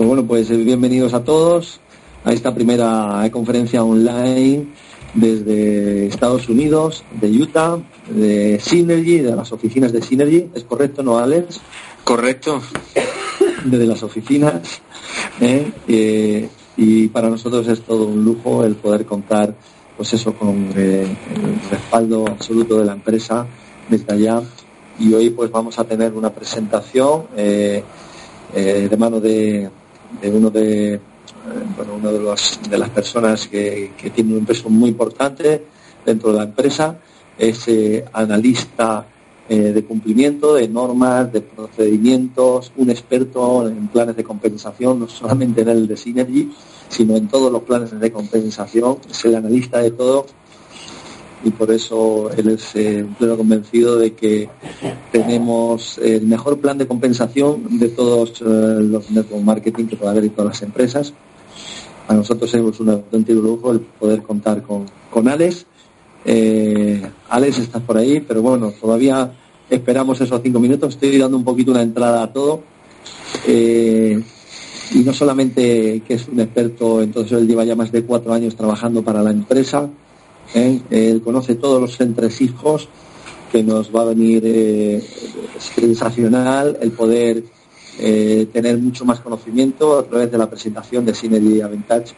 Pues bueno, pues bienvenidos a todos a esta primera conferencia online desde Estados Unidos, de Utah, de Synergy, de las oficinas de Synergy. ¿Es correcto, no, Alex? Correcto. Desde las oficinas. ¿eh? Eh, y para nosotros es todo un lujo el poder contar, pues eso, con eh, el respaldo absoluto de la empresa desde allá. Y hoy pues vamos a tener una presentación de mano de, uno de bueno, una de, de las personas que, que, tiene un peso muy importante dentro de la empresa, es analista eh, de cumplimiento de normas, de procedimientos, un experto en planes de compensación, no solamente en el de Synergy, sino en todos los planes de compensación, es el analista de todo y por eso él es eh, pleno convencido de que tenemos el mejor plan de compensación de todos eh, los network marketing que pueda haber en todas las empresas. A nosotros es un auténtico lujo el poder contar con, con Alex. Eh, Alex, estás por ahí, pero bueno, todavía esperamos esos cinco minutos. Estoy dando un poquito una entrada a todo. Eh, y no solamente que es un experto, entonces él lleva ya más de cuatro años trabajando para la empresa. ¿Eh? Él conoce todos los entresijos que nos va a venir eh, sensacional el poder tener mucho más conocimiento a través de la presentación de Synergy Avantage.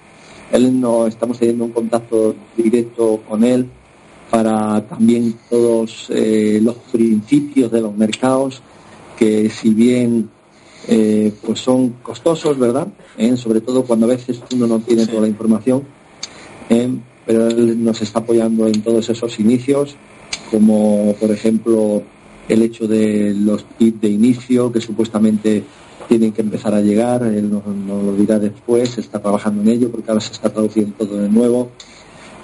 Él no estamos teniendo un contacto directo con él para también todos eh, los principios de los mercados que si bien eh, pues son costosos, ¿verdad? Eh, sobre todo cuando a veces uno no tiene toda la información, pero él nos está apoyando en todos esos inicios, como por ejemplo el hecho de los kits de inicio que supuestamente tienen que empezar a llegar, él nos, lo dirá después, está trabajando en ello porque ahora se está traduciendo todo de nuevo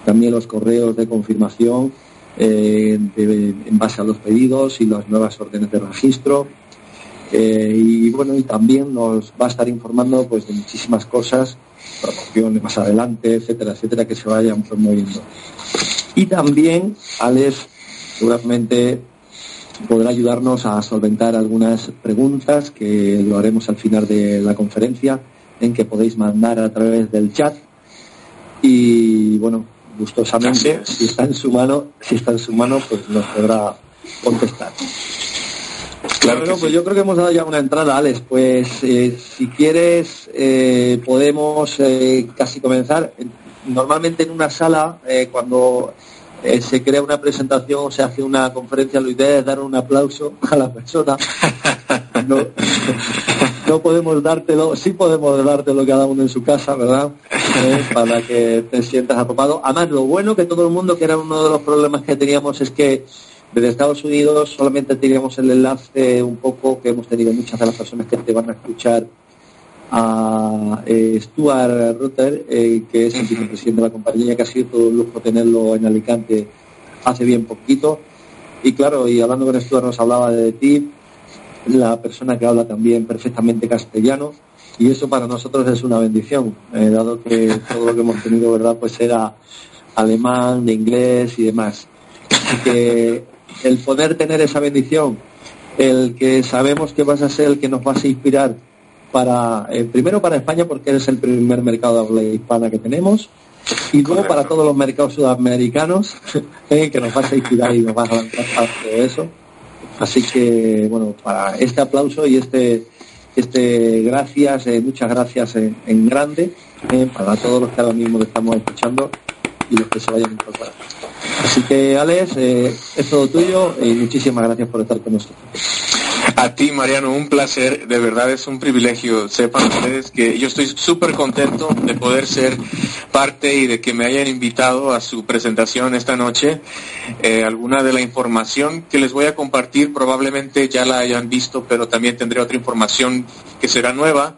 también los correos de confirmación eh, en base a los pedidos y las nuevas órdenes de registro. Eh, y bueno, y también nos va a estar informando pues de muchísimas cosas, promociones más adelante, etcétera, etcétera, que se vayan promoviendo. Y también Alex seguramente podrá ayudarnos a solventar algunas preguntas que lo haremos al final de la conferencia, en que podéis mandar a través del chat. Y bueno, gustosamente, si está en su mano, si está en su mano, pues nos podrá contestar. Claro, pues yo creo que hemos dado ya una entrada, Alex. Pues eh, si quieres eh, podemos eh, casi comenzar. Normalmente en una sala, cuando se crea una presentación o se hace una conferencia, lo ideal es dar un aplauso a la persona. No, no podemos dártelo, sí podemos dártelo cada uno en su casa, ¿verdad? para que te sientas arropado. Además, lo bueno que todo el mundo, que era uno de los problemas que teníamos, es que desde Estados Unidos solamente teníamos el enlace un poco que hemos tenido muchas de las personas que te van a escuchar a eh, Stuart Rutter, eh, que es el vicepresidente de la compañía, que ha sido todo un lujo tenerlo en Alicante hace bien poquito. Y claro, y hablando con Stuart nos hablaba de ti, la persona que habla también perfectamente castellano y eso para nosotros es una bendición, eh, dado que todo lo que hemos tenido, ¿verdad?, pues era alemán, de inglés y demás. Así que el poder tener esa bendición, el que sabemos que vas a ser el que nos vas a inspirar para, eh, primero para España, porque eres el primer mercado de habla hispana que tenemos, y luego para todos los mercados sudamericanos, eh, que nos vas a inspirar y nos vas a lanzar para todo eso. Así que, bueno, para este aplauso y este este, gracias, eh, muchas gracias en, grande eh, para todos los que ahora mismo estamos escuchando y los que se vayan a incorporar. Así que, Alex, eh, es todo tuyo y muchísimas gracias por estar con nosotros. A ti, Mariano, un placer, de verdad es un privilegio. Sepan ustedes que yo estoy súper contento de poder ser parte y de que me hayan invitado a su presentación esta noche. Eh, alguna de la información que les voy a compartir probablemente ya la hayan visto, pero también tendré otra información que será nueva.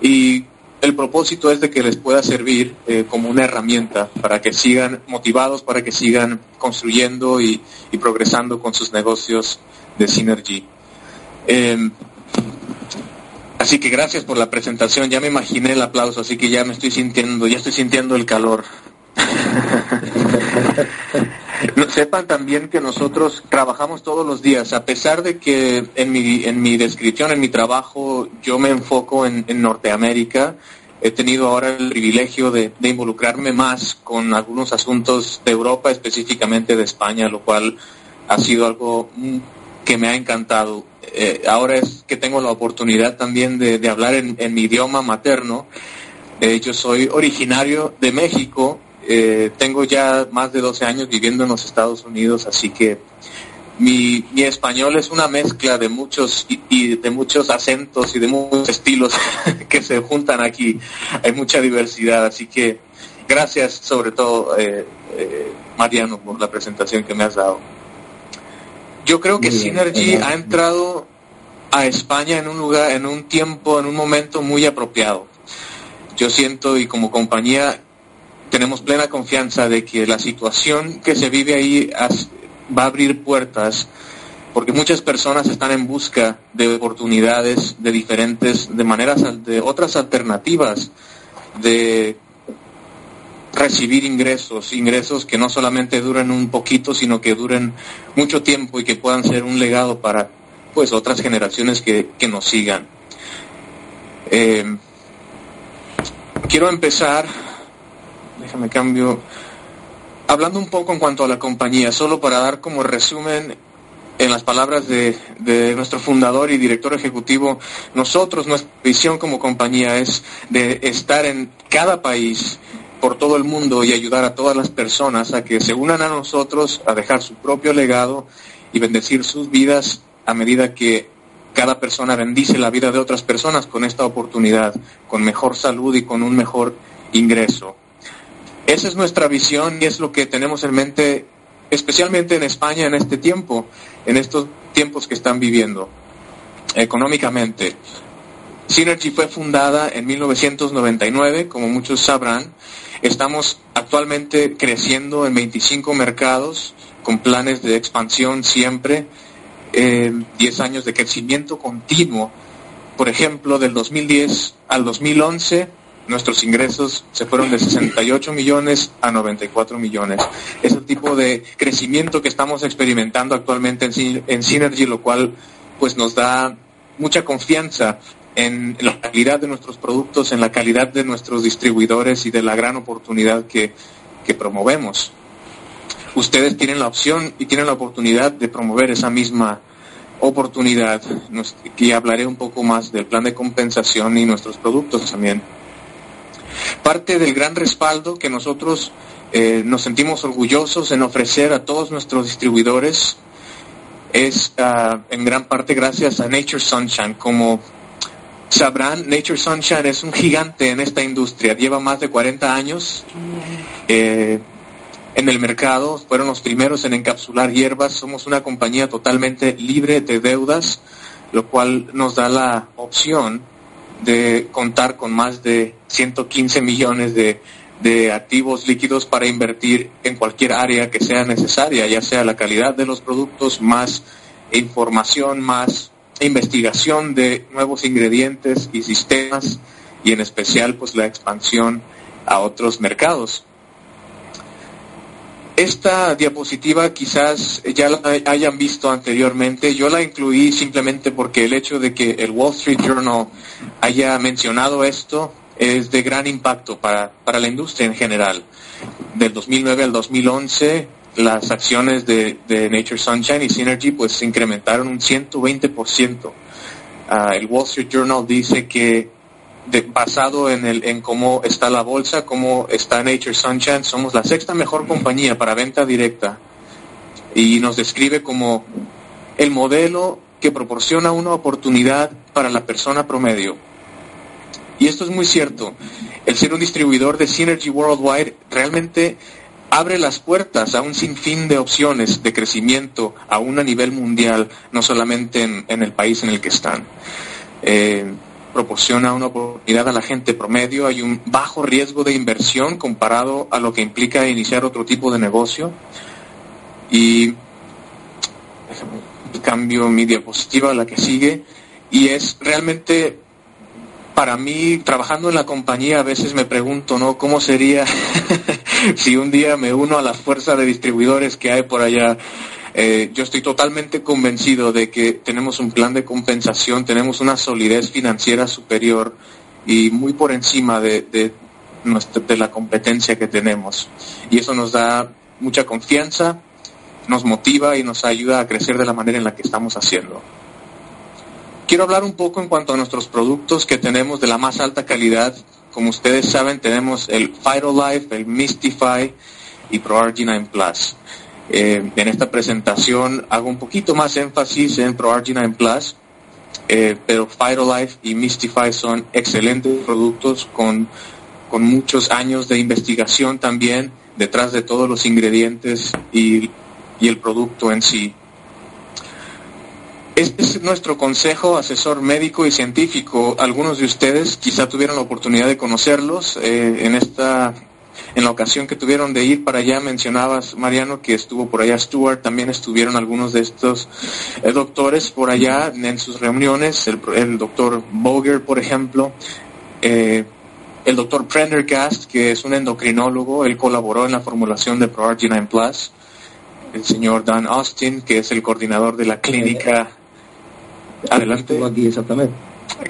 Y el propósito es de que les pueda servir eh, como una herramienta para que sigan motivados, para que sigan construyendo y, y progresando con sus negocios de Synergy. Eh, así que gracias por la presentación. Ya me imaginé el aplauso, así que ya me estoy sintiendo, ya estoy sintiendo el calor. sepan también que nosotros trabajamos todos los días, a pesar de que en mi, en mi descripción, en mi trabajo, yo me enfoco en, Norteamérica, he tenido ahora el privilegio de, involucrarme más con algunos asuntos de Europa, específicamente de España, lo cual ha sido algo que me ha encantado. Eh, ahora es que tengo la oportunidad también de, hablar en, mi idioma materno. Eh, yo soy originario de México, eh, tengo ya más de 12 años viviendo en los Estados Unidos, así que mi, mi español es una mezcla de muchos y, de muchos acentos y de muchos estilos que se juntan aquí. Hay mucha diversidad, así que gracias sobre todo, eh, eh, Mariano, por la presentación que me has dado. Yo creo que Synergy ha entrado a España en un lugar, en un tiempo, en un momento muy apropiado. Yo siento y como compañía tenemos plena confianza de que la situación que se vive ahí va a abrir puertas porque muchas personas están en busca de oportunidades de diferentes, de maneras, de otras alternativas de recibir ingresos, ingresos que no solamente duren un poquito, sino que duren mucho tiempo y que puedan ser un legado para pues otras generaciones que, que nos sigan. Eh, quiero empezar déjame cambio. Hablando un poco en cuanto a la compañía, solo para dar como resumen en las palabras de, nuestro fundador y director ejecutivo, nosotros, nuestra visión como compañía es de estar en cada país por todo el mundo y ayudar a todas las personas a que se unan a nosotros, a dejar su propio legado y bendecir sus vidas a medida que cada persona bendice la vida de otras personas con esta oportunidad, con mejor salud y con un mejor ingreso. Esa es nuestra visión y es lo que tenemos en mente, especialmente en España en este tiempo, en estos tiempos que están viviendo económicamente. Synergy fue fundada en 1999, como muchos sabrán. Estamos actualmente creciendo en 25 mercados con planes de expansión siempre, 10 eh, años de crecimiento continuo. Por ejemplo, del 2010 al 2011 nuestros ingresos se fueron de 68 millones a 94 millones. Es el tipo de crecimiento que estamos experimentando actualmente en, Synergy, lo cual pues nos da mucha confianza en la calidad de nuestros productos, en la calidad de nuestros distribuidores y de la gran oportunidad que, que promovemos. Ustedes tienen la opción y tienen la oportunidad de promover esa misma oportunidad. Y hablaré un poco más del plan de compensación y nuestros productos también. Parte del gran respaldo que nosotros eh, nos sentimos orgullosos en ofrecer a todos nuestros distribuidores es ah, en gran parte gracias a Nature Sunshine. Como sabrán, Nature Sunshine es un gigante en esta industria. Lleva más de 40 años eh, en el mercado. Fueron los primeros en encapsular hierbas. Somos una compañía totalmente libre de deudas, lo cual nos da la opción de contar con más de 115 millones de, activos líquidos para invertir en cualquier área que sea necesaria, ya sea la calidad de los productos, más información, más investigación de nuevos ingredientes y sistemas y en especial pues la expansión a otros mercados. Esta diapositiva quizás ya la hayan visto anteriormente. Yo la incluí simplemente porque el hecho de que el Wall Street Journal haya mencionado esto es de gran impacto para, la industria en general. Del 2009 al 2011, las acciones de, Nature Sunshine y Synergy pues se incrementaron un 120%. Ah, el Wall Street Journal dice que basado en, el, en cómo está la bolsa, cómo está Nature Sunshine, somos la sexta mejor compañía para venta directa y nos describe como el modelo que proporciona una oportunidad para la persona promedio. Y esto es muy cierto. El ser un distribuidor de Synergy Worldwide realmente abre las puertas a un sinfín de opciones de crecimiento aún a nivel mundial, no solamente en, el país en el que están. Eh, proporciona una oportunidad a la gente promedio, hay un bajo riesgo de inversión comparado a lo que implica iniciar otro tipo de negocio. Y cambio mi diapositiva a la que sigue. Y es realmente, para mí, trabajando en la compañía, a veces me pregunto, ¿no? ¿Cómo sería si un día me uno a la fuerza de distribuidores que hay por allá, eh, yo estoy totalmente convencido de que tenemos un plan de compensación, tenemos una solidez financiera superior y muy por encima de, la competencia que tenemos. Y eso nos da mucha confianza, nos motiva y nos ayuda a crecer de la manera en la que estamos haciendo. Quiero hablar un poco en cuanto a nuestros productos que tenemos de la más alta calidad. Como ustedes saben, tenemos el Life, el Mystify y ProRG9 Plus. Eh, en esta presentación hago un poquito más énfasis en ProRG9 Plus, eh, pero Life y Mystify son excelentes productos con, con muchos años de investigación también detrás de todos los ingredientes y, y el producto en sí. Este es nuestro consejo asesor médico y científico. Algunos de ustedes quizá tuvieron la oportunidad de conocerlos eh, en esta en la ocasión que tuvieron de ir para allá, mencionabas, Mariano, que estuvo por allá Stuart, también estuvieron algunos de estos eh, doctores por allá en sus reuniones, el, doctor Boger, por ejemplo, eh, el doctor Prendergast, que es un endocrinólogo, él colaboró en la formulación de ProRG9 Plus, el señor Dan Austin, que es el coordinador de la clínica. Adelante. Estuvo aquí exactamente.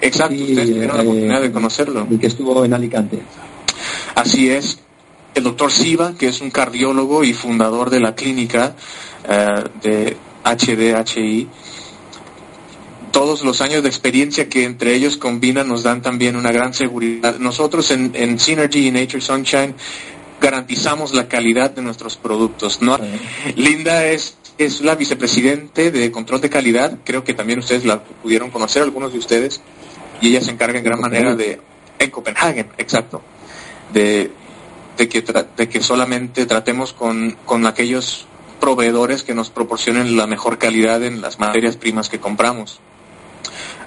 Exacto, ustedes tuvieron la oportunidad de conocerlo. Y que estuvo en Alicante. Así es. El doctor Siva, que es un cardiólogo y fundador de la clínica uh, de HDHI, todos los años de experiencia que entre ellos combinan nos dan también una gran seguridad. Nosotros en, en Synergy y Nature Sunshine garantizamos la calidad de nuestros productos. ¿no? Linda es, es la vicepresidente de control de calidad, creo que también ustedes la pudieron conocer, algunos de ustedes, y ella se encarga en gran manera de, en Copenhagen, exacto, de, de, que, de que solamente tratemos con, con aquellos proveedores que nos proporcionen la mejor calidad en las materias primas que compramos.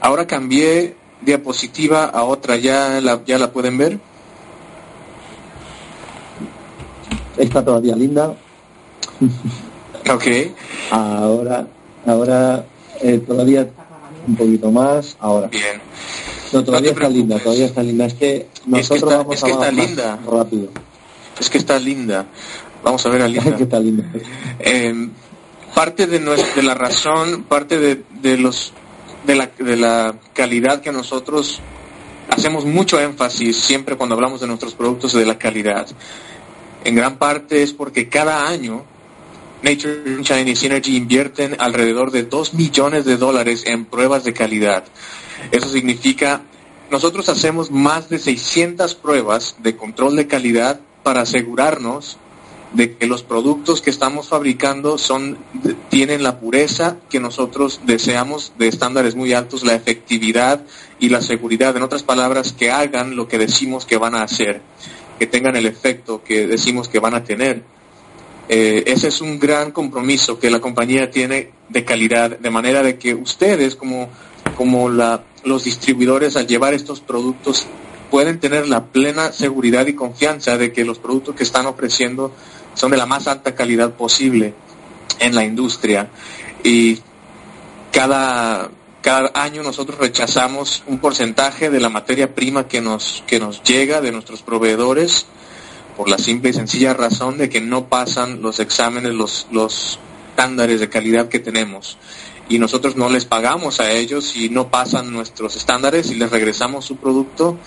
Ahora cambié diapositiva a otra, ¿ya la, ya la pueden ver? Está todavía linda. Ok. Ahora, ahora eh, todavía un poquito más. Ahora. Bien. No, todavía está linda, todavía está linda. Es que nosotros es que está, vamos es que a está linda. rápido. Es que está linda. Vamos a ver a Linda. que está linda. Eh, parte de, nuestra, de la razón, parte de, de los de la, de la calidad que nosotros hacemos mucho énfasis siempre cuando hablamos de nuestros productos de la calidad. En gran parte es porque cada año Nature Sunshine y Synergy invierten alrededor de 2 millones de dólares en pruebas de calidad. Eso significa, nosotros hacemos más de 600 pruebas de control de calidad para asegurarnos de que los productos que estamos fabricando son tienen la pureza que nosotros deseamos de estándares muy altos, la efectividad y la seguridad, en otras palabras, que hagan lo que decimos que van a hacer, que tengan el efecto que decimos que van a tener. Eh, ese es un gran compromiso que la compañía tiene de calidad, de manera de que ustedes como, como la, los distribuidores al llevar estos productos pueden tener la plena seguridad y confianza de que los productos que están ofreciendo son de la más alta calidad posible en la industria y cada, cada año nosotros rechazamos un porcentaje de la materia prima que nos, que nos llega de nuestros proveedores por la simple y sencilla razón de que no pasan los exámenes, los, los estándares de calidad que tenemos. Y nosotros no les pagamos a ellos y no pasan nuestros estándares y les regresamos su producto,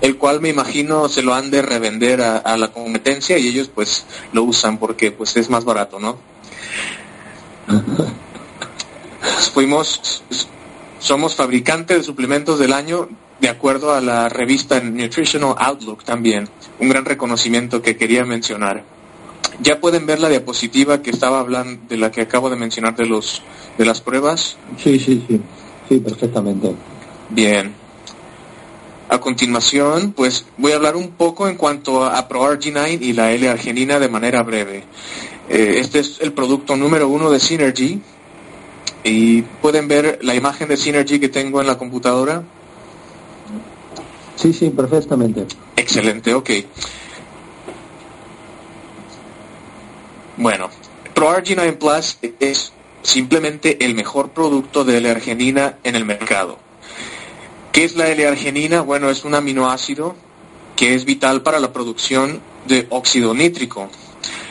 el cual me imagino se lo han de revender a, a la competencia y ellos pues lo usan porque pues es más barato, ¿no? Fuimos, somos fabricantes de suplementos del año de acuerdo a la revista Nutritional Outlook también, un gran reconocimiento que quería mencionar. Ya pueden ver la diapositiva que estaba hablando, de la que acabo de mencionar de los de las pruebas. Sí, sí, sí, sí, perfectamente. Bien. A continuación, pues voy a hablar un poco en cuanto a ProRG9 y la L-arginina de manera breve. Eh, este es el producto número uno de Synergy y pueden ver la imagen de Synergy que tengo en la computadora. Sí, sí, perfectamente. Excelente, ok. Bueno, ProRG9 Plus es simplemente el mejor producto de L-arginina en el mercado. ¿Qué es la L-arginina? Bueno, es un aminoácido que es vital para la producción de óxido nítrico.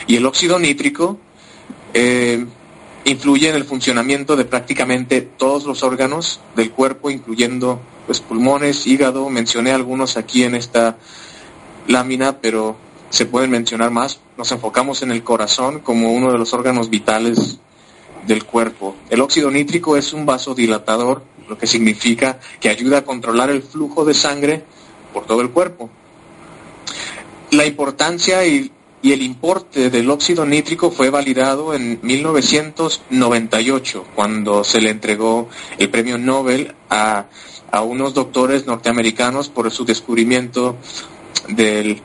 Y el óxido nítrico eh, influye en el funcionamiento de prácticamente todos los órganos del cuerpo, incluyendo pues, pulmones, hígado. Mencioné algunos aquí en esta lámina, pero se pueden mencionar más. Nos enfocamos en el corazón como uno de los órganos vitales del cuerpo. El óxido nítrico es un vasodilatador, lo que significa que ayuda a controlar el flujo de sangre por todo el cuerpo. La importancia y, el importe del óxido nítrico fue validado en 1998, cuando se le entregó el premio Nobel a, a unos doctores norteamericanos por su descubrimiento del,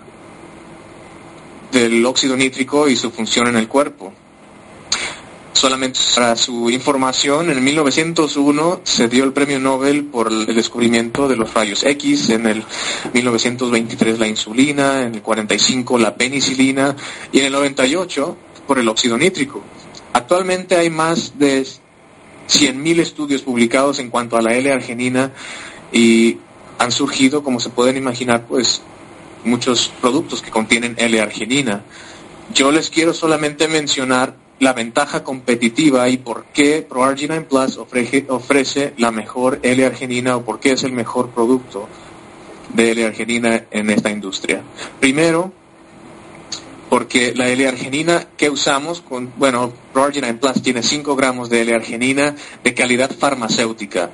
del óxido nítrico y su función en el cuerpo. Solamente para su información, en 1901 se dio el premio Nobel por el descubrimiento de los rayos X, en el 1923 la insulina, en el 45 la penicilina y en el 98 por el óxido nítrico. Actualmente hay más de 100.000 estudios publicados en cuanto a la L-arginina y han surgido, como se pueden imaginar, pues muchos productos que contienen L-arginina. Yo les quiero solamente mencionar la ventaja competitiva y por qué ProArginine Plus ofrece, ofrece la mejor L-arginina o por qué es el mejor producto de L-arginina en esta industria. Primero, porque la L-arginina que usamos, con, bueno, ProArginine Plus tiene 5 gramos de L-arginina de calidad farmacéutica.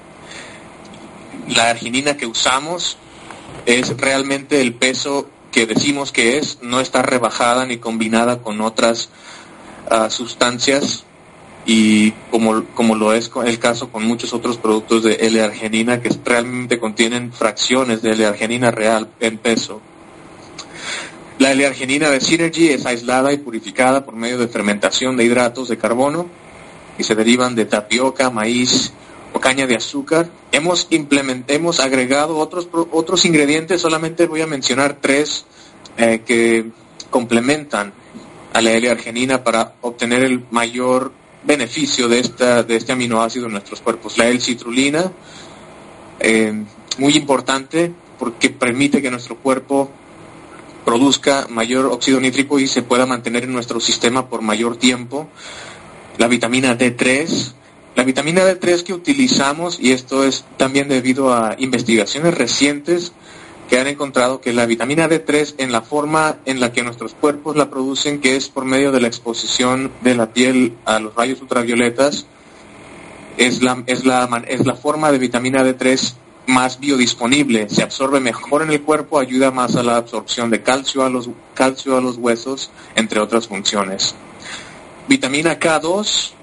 La arginina que usamos es realmente el peso que decimos que es, no está rebajada ni combinada con otras sustancias y como, como lo es el caso con muchos otros productos de L-arginina que realmente contienen fracciones de L-arginina real en peso. La L-arginina de Synergy es aislada y purificada por medio de fermentación de hidratos de carbono y se derivan de tapioca, maíz caña de azúcar. Hemos, hemos agregado otros, otros ingredientes, solamente voy a mencionar tres eh, que complementan a la L-arginina para obtener el mayor beneficio de, esta, de este aminoácido en nuestros cuerpos. La L-citrulina, eh, muy importante porque permite que nuestro cuerpo produzca mayor óxido nítrico y se pueda mantener en nuestro sistema por mayor tiempo. La vitamina D3, la vitamina D3 que utilizamos, y esto es también debido a investigaciones recientes, que han encontrado que la vitamina D3 en la forma en la que nuestros cuerpos la producen, que es por medio de la exposición de la piel a los rayos ultravioletas, es la, es la, es la forma de vitamina D3 más biodisponible, se absorbe mejor en el cuerpo, ayuda más a la absorción de calcio a los, calcio a los huesos, entre otras funciones. Vitamina K2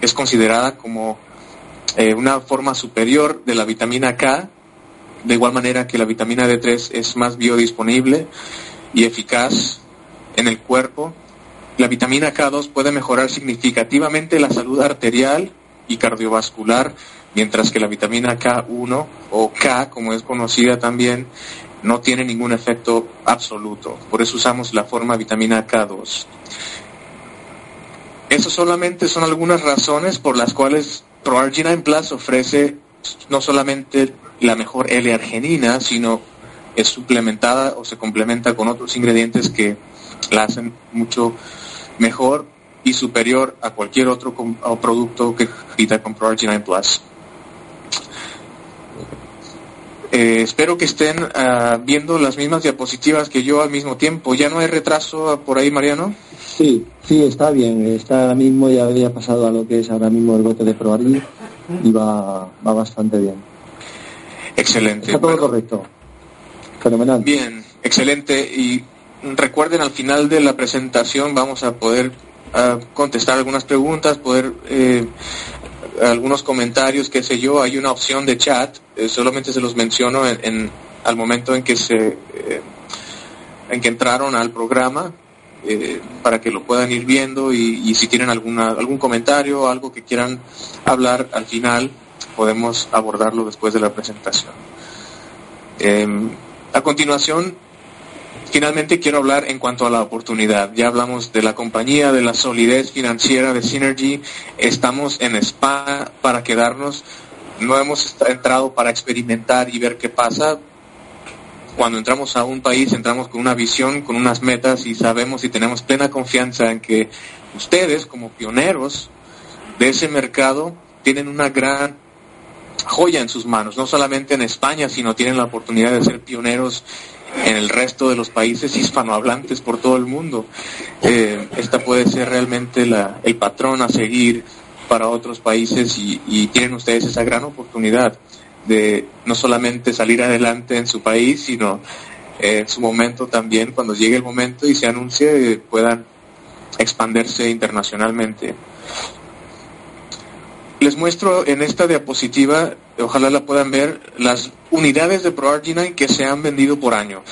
es considerada como eh, una forma superior de la vitamina K, de igual manera que la vitamina D3 es más biodisponible y eficaz en el cuerpo, la vitamina K2 puede mejorar significativamente la salud arterial y cardiovascular, mientras que la vitamina K1 o K, como es conocida también, no tiene ningún efecto absoluto. Por eso usamos la forma vitamina K2. Esas solamente son algunas razones por las cuales ProArginine Plus ofrece no solamente la mejor L-arginina, sino es suplementada o se complementa con otros ingredientes que la hacen mucho mejor y superior a cualquier otro producto que compita con ProArginine Plus. Eh, espero que estén ah, viendo las mismas diapositivas que yo al mismo tiempo. ¿Ya no hay retraso por ahí, Mariano? Sí, sí, está bien. Está ahora mismo, ya había pasado a lo que es ahora mismo el bote de ProArginine y va, va bastante bien. Excelente. Está todo correcto. Fenomenal. Bien, excelente. Y recuerden, al final de la presentación vamos a poder ah, contestar algunas preguntas, poder eh, algunos comentarios, qué sé yo. Hay una opción de chat, eh, solamente se los menciono en, al momento en que se eh, en que entraron al programa. para que lo puedan ir viendo y, y si tienen alguna, algún comentario, algo que quieran hablar al final, podemos abordarlo después de la presentación. Em, a continuación, finalmente quiero hablar en cuanto a la oportunidad. Ya hablamos de la compañía, de la solidez financiera de Synergy. Estamos en España para quedarnos. No hemos entrado para experimentar y ver qué pasa. cuando entramos a un país entramos con una visión, con unas metas y sabemos y tenemos plena confianza en que ustedes como pioneros de ese mercado tienen una gran joya en sus manos, no solamente en España, sino tienen la oportunidad de ser pioneros en el resto de los países hispanohablantes por todo el mundo. Eh, esta puede ser realmente la, el patrón a seguir para otros países y, tienen ustedes esa gran oportunidad de no solamente salir adelante en su país, sino eh, en su momento también, cuando llegue el momento y se anuncie, puedan expandirse internacionalmente. Les muestro en esta diapositiva, ojalá la puedan ver, las unidades de ProArginine que se han vendido por año.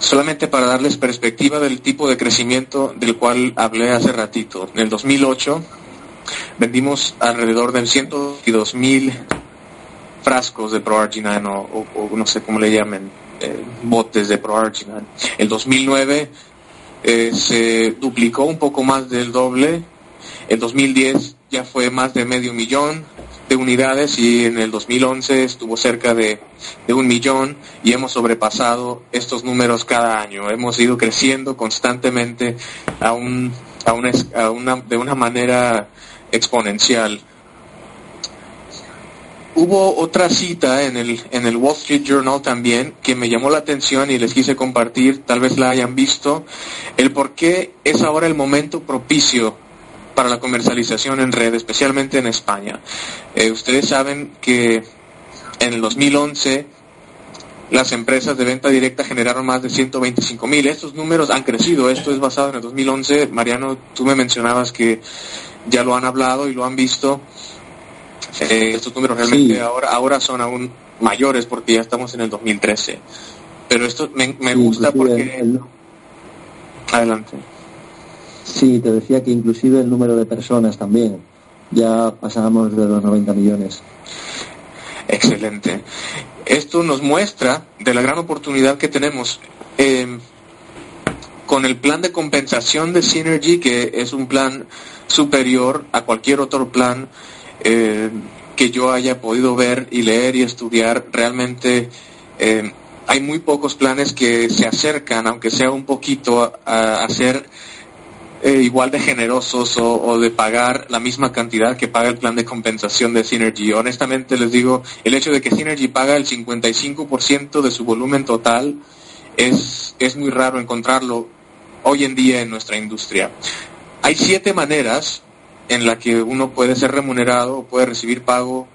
Solamente para darles perspectiva del tipo de crecimiento del cual hablé hace ratito. En el 2008 vendimos alrededor de 102 mil frascos de ProArginine o, o, no sé cómo le llamen, eh, botes de ProArginine. El 2009 eh, se duplicó un poco más del doble. El 2010 ya fue más de medio millón de unidades y en el 2011 estuvo cerca de, de, un millón y hemos sobrepasado estos números cada año. Hemos ido creciendo constantemente a un, a una, a una, de una manera exponencial. Hubo otra cita en el, en el Wall Street Journal también que me llamó la atención y les quise compartir, tal vez la hayan visto, el por qué es ahora el momento propicio para la comercialización en red, especialmente en España. Eh, ustedes saben que en el 2011 las empresas de venta directa generaron más de 125 mil. Estos números han crecido. Esto es basado en el 2011. Mariano, tú me mencionabas que ya lo han hablado y lo han visto. Eh, estos números realmente ahora, ahora son aún mayores porque ya estamos en el 2013. Pero esto me, me gusta porque... Adelante. Sí, te decía que inclusive el número de personas también. Ya pasamos de los 90 millones. Excelente. Esto nos muestra de la gran oportunidad que tenemos. Eh, con el plan de compensación de Synergy, que es un plan superior a cualquier otro plan eh, que yo haya podido ver y leer y estudiar, realmente eh, hay muy pocos planes que se acercan, aunque sea un poquito, a, a ser eh, igual de generosos o, de pagar la misma cantidad que paga el plan de compensación de Synergy. Honestamente les digo, el hecho de que Synergy paga el 55% de su volumen total es, es muy raro encontrarlo hoy en día en nuestra industria. Hay siete maneras en la que uno puede ser remunerado o puede recibir pago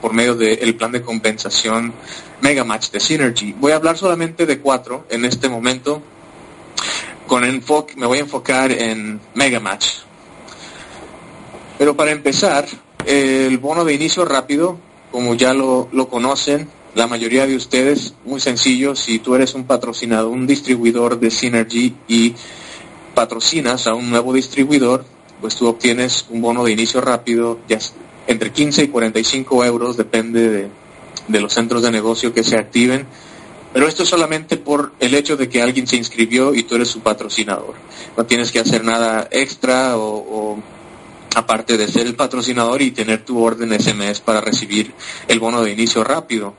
por medio del plan de compensación Megamatch de Synergy. Voy a hablar solamente de cuatro en este momento. Con enfoque, me voy a enfocar en Megamatch. Pero para empezar, el bono de inicio rápido, como ya lo, lo conocen, la mayoría de ustedes, muy sencillo, si tú eres un patrocinador, un distribuidor de Synergy y patrocinas a un nuevo distribuidor, pues tú obtienes un bono de inicio rápido, ya entre 15 y 45 euros, depende de, de los centros de negocio que se activen. Pero esto es solamente por el hecho de que alguien se inscribió y tú eres su patrocinador. No tienes que hacer nada extra o, aparte de ser el patrocinador y tener tu orden SMS para recibir el bono de inicio rápido.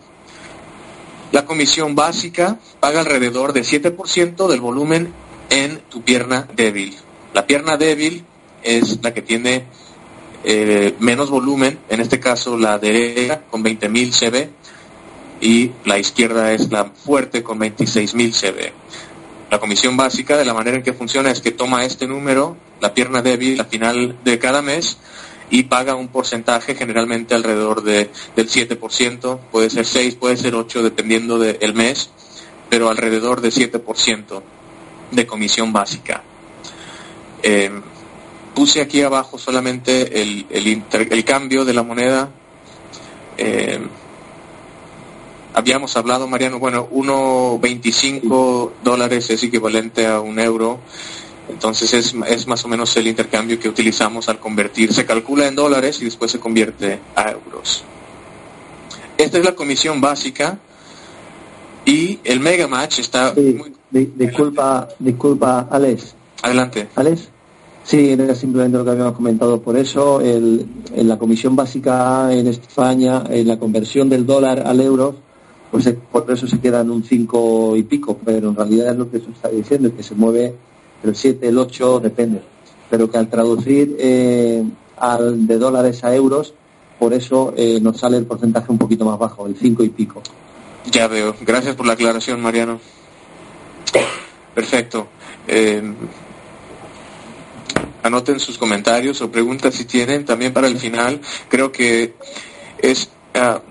La comisión básica paga alrededor de 7% del volumen en tu pierna débil. La pierna débil es la que tiene eh, menos volumen, en este caso la derecha con 20.000 CB y la izquierda es la fuerte con 26.000 CB. La comisión básica de la manera en que funciona es que toma este número, la pierna débil, al final de cada mes y paga un porcentaje generalmente alrededor de, del 7%, puede ser 6, puede ser 8 dependiendo del mes, pero alrededor de 7% de comisión básica. Eh, puse aquí abajo solamente el, el cambio de la moneda. Eh, habíamos hablado, Mariano, bueno, 1.25 dólares es equivalente a un euro. Entonces es, es, más o menos el intercambio que utilizamos al convertir. Se calcula en dólares y después se convierte a euros. Esta es la comisión básica y el Mega Match está sí, muy... disculpa, disculpa, Alex. Adelante. Alex. Sí, era simplemente lo que habíamos comentado. Por eso, el, en la comisión básica en España, en la conversión del dólar al euro, pues por eso se queda en un 5 y pico, pero en realidad es lo que se está diciendo, que se mueve el 7, el 8, depende. Pero que al traducir eh, al, de dólares a euros, por eso eh, nos sale el porcentaje un poquito más bajo, el 5 y pico. Ya veo. Gracias por la aclaración, Mariano. Perfecto. Eh, anoten sus comentarios o preguntas si tienen también para el final. Creo que es ah,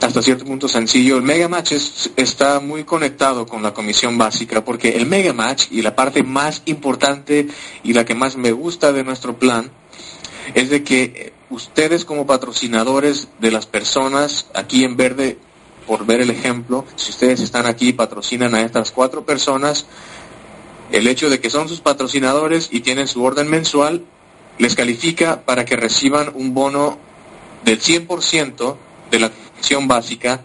hasta cierto punto sencillo. El Mega Match está muy conectado con la comisión básica porque el Mega Match y la parte más importante y la que más me gusta de nuestro plan es de que ustedes como patrocinadores de las personas aquí en verde, por ver el ejemplo, si ustedes están aquí y patrocinan a estas cuatro personas, el hecho de que son sus patrocinadores y tienen su orden mensual les califica para que reciban un bono del 100% de la básica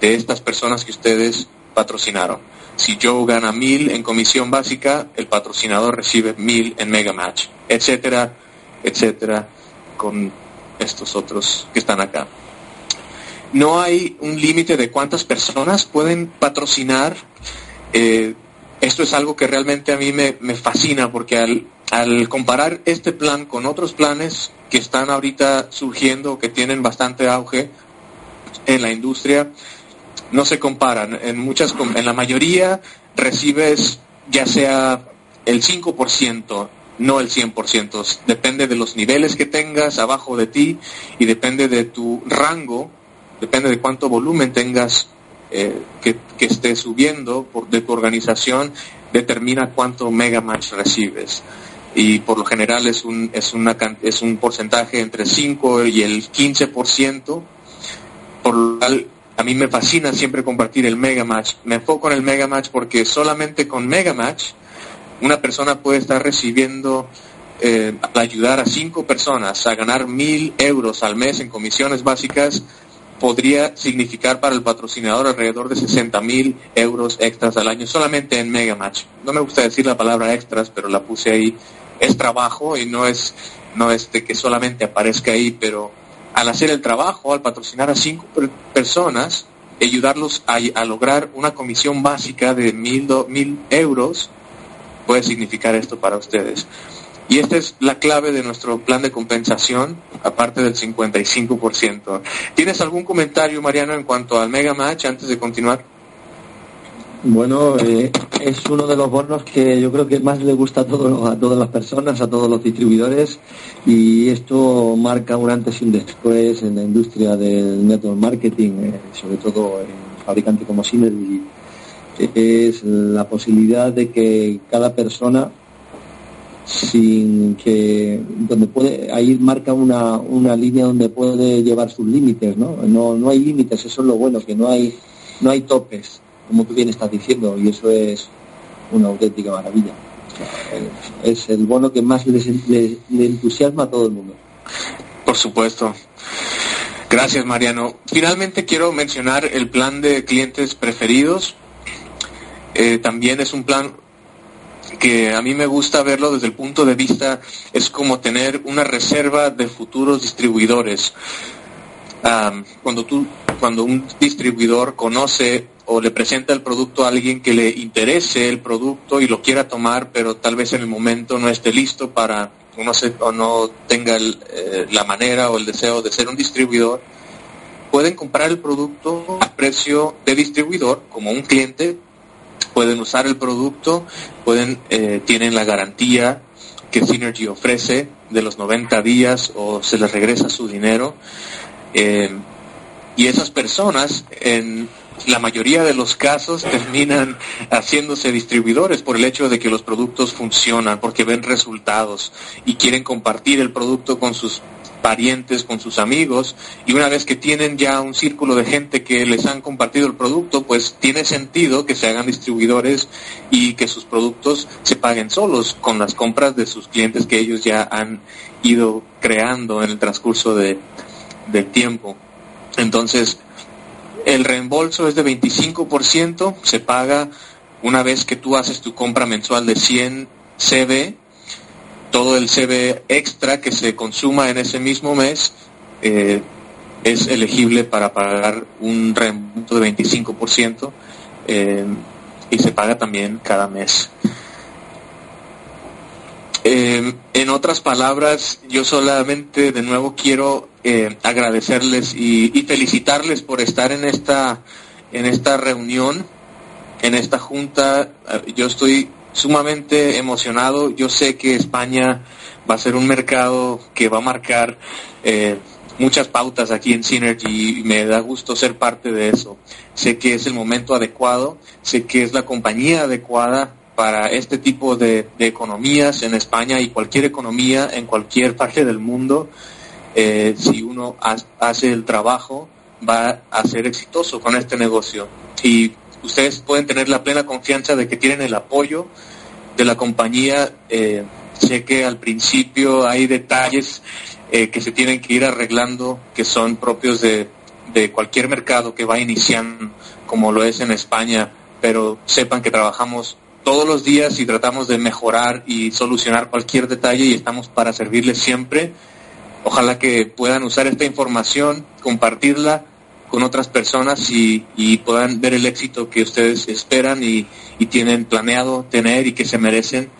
de estas personas que ustedes patrocinaron. Si Joe gana mil en comisión básica, el patrocinador recibe mil en Mega Match, etcétera, etcétera, con estos otros que están acá. No hay un límite de cuántas personas pueden patrocinar. Eh, esto es algo que realmente a mí me, fascina porque al, al, comparar este plan con otros planes que están ahorita surgiendo, que tienen bastante auge en la industria, no se comparan. En, muchas, en la mayoría recibes ya sea el 5%, no el 100%. Depende de los niveles que tengas abajo de ti y depende de tu rango, depende de cuánto volumen tengas eh, que, esté subiendo por, de tu organización determina cuánto mega match recibes y por lo general es un, es una, es un porcentaje entre 5 y el 15%, por lo cual a mí me fascina siempre compartir el mega match. Me enfoco en el mega match porque solamente con mega match una persona puede estar recibiendo eh, ayudar a cinco personas a ganar mil euros al mes en comisiones básicas podría significar para el patrocinador alrededor de 60 mil euros extras al año solamente en Mega Match. No me gusta decir la palabra extras, pero la puse ahí. Es trabajo y no es, no es de que solamente aparezca ahí, pero al hacer el trabajo, al patrocinar a cinco personas, ayudarlos a, lograr una comisión básica de mil, mil euros, puede significar esto para ustedes. Y esta es la clave de nuestro plan de compensación, aparte del 55%. ¿Tienes algún comentario, Mariano, en cuanto al Mega Match antes de continuar? Bueno, eh, es uno de los bonos que yo creo que más le gusta a, a todas las personas, a todos los distribuidores, y esto marca un antes y un después en la industria del network marketing, eh, sobre todo en fabricantes como Synergy. Es la posibilidad de que cada persona sin que donde puede ahí marca una, una línea donde puede llevar sus límites ¿no? no no hay límites eso es lo bueno que no hay no hay topes como tú bien estás diciendo y eso es una auténtica maravilla. Es el bono que más le, entusiasma a todo el mundo. Por supuesto. Gracias Mariano. Finalmente quiero mencionar el plan de clientes preferidos. Eh, también es un plan que a mí me gusta verlo desde el punto de vista, es como tener una reserva de futuros distribuidores. cuando, tú, cuando un distribuidor conoce o le presenta el producto a alguien que le interese el producto y lo quiera tomar, pero tal vez en el momento no esté listo para, o no, o no tenga eh, la manera o el deseo de ser un distribuidor, pueden comprar el producto a precio de distribuidor como un cliente pueden usar el producto, pueden, eh, tienen la garantía que Synergy ofrece de los 90 días o se les regresa su dinero. Eh, y esas personas, en la mayoría de los casos, terminan haciéndose distribuidores por el hecho de que los productos funcionan, porque ven resultados y quieren compartir el producto con sus parientes, con sus amigos, y una vez que tienen ya un círculo de gente que les han compartido el producto, pues tiene sentido que se hagan distribuidores y que sus productos se paguen solos con las compras de sus clientes que ellos ya han ido creando en el transcurso de, del tiempo. Entonces, el reembolso es de 25%, se paga una vez que tú haces tu compra mensual de 100 CB todo el CB extra que se consuma en ese mismo mes, eh, es elegible para pagar un reembolso de 25% eh, y se paga también cada mes. Eh, en otras palabras, yo solamente de nuevo quiero eh, agradecerles y, y, felicitarles por estar en esta, en esta reunión, en esta junta. Yo estoy sumamente emocionado. Yo sé que España va a ser un mercado que va a marcar eh, muchas pautas aquí en Synergy y me da gusto ser parte de eso. Sé que es el momento adecuado, sé que es la compañía adecuada para este tipo de, economías en España y cualquier economía en cualquier parte del mundo. Eh, si uno hace el trabajo, va a ser exitoso con este negocio. Y ustedes pueden tener la plena confianza de que tienen el apoyo de la compañía. Eh, sé que al principio hay detalles eh, que se tienen que ir arreglando, que son propios de, de cualquier mercado que va iniciando, como lo es en España, pero sepan que trabajamos todos los días y tratamos de mejorar y solucionar cualquier detalle y estamos para servirles siempre. Ojalá que puedan usar esta información, compartirla con otras personas y, puedan ver el éxito que ustedes esperan y, tienen planeado tener y que se merecen.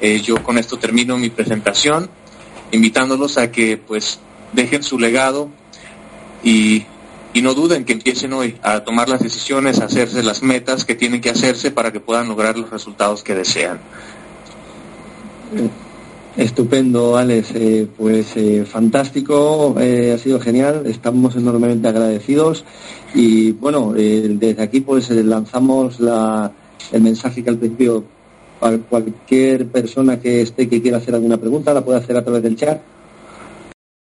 Eh, yo con esto termino mi presentación, invitándolos a que pues dejen su legado y, y no duden que empiecen hoy a tomar las decisiones, a hacerse las metas que tienen que hacerse para que puedan lograr los resultados que desean. Estupendo, Alex. Eh, pues eh, fantástico, eh, ha sido genial. Estamos enormemente agradecidos y bueno, desde aquí pues lanzamos el mensaje que al principio cualquier persona que esté que quiera hacer alguna pregunta la puede hacer a través del chat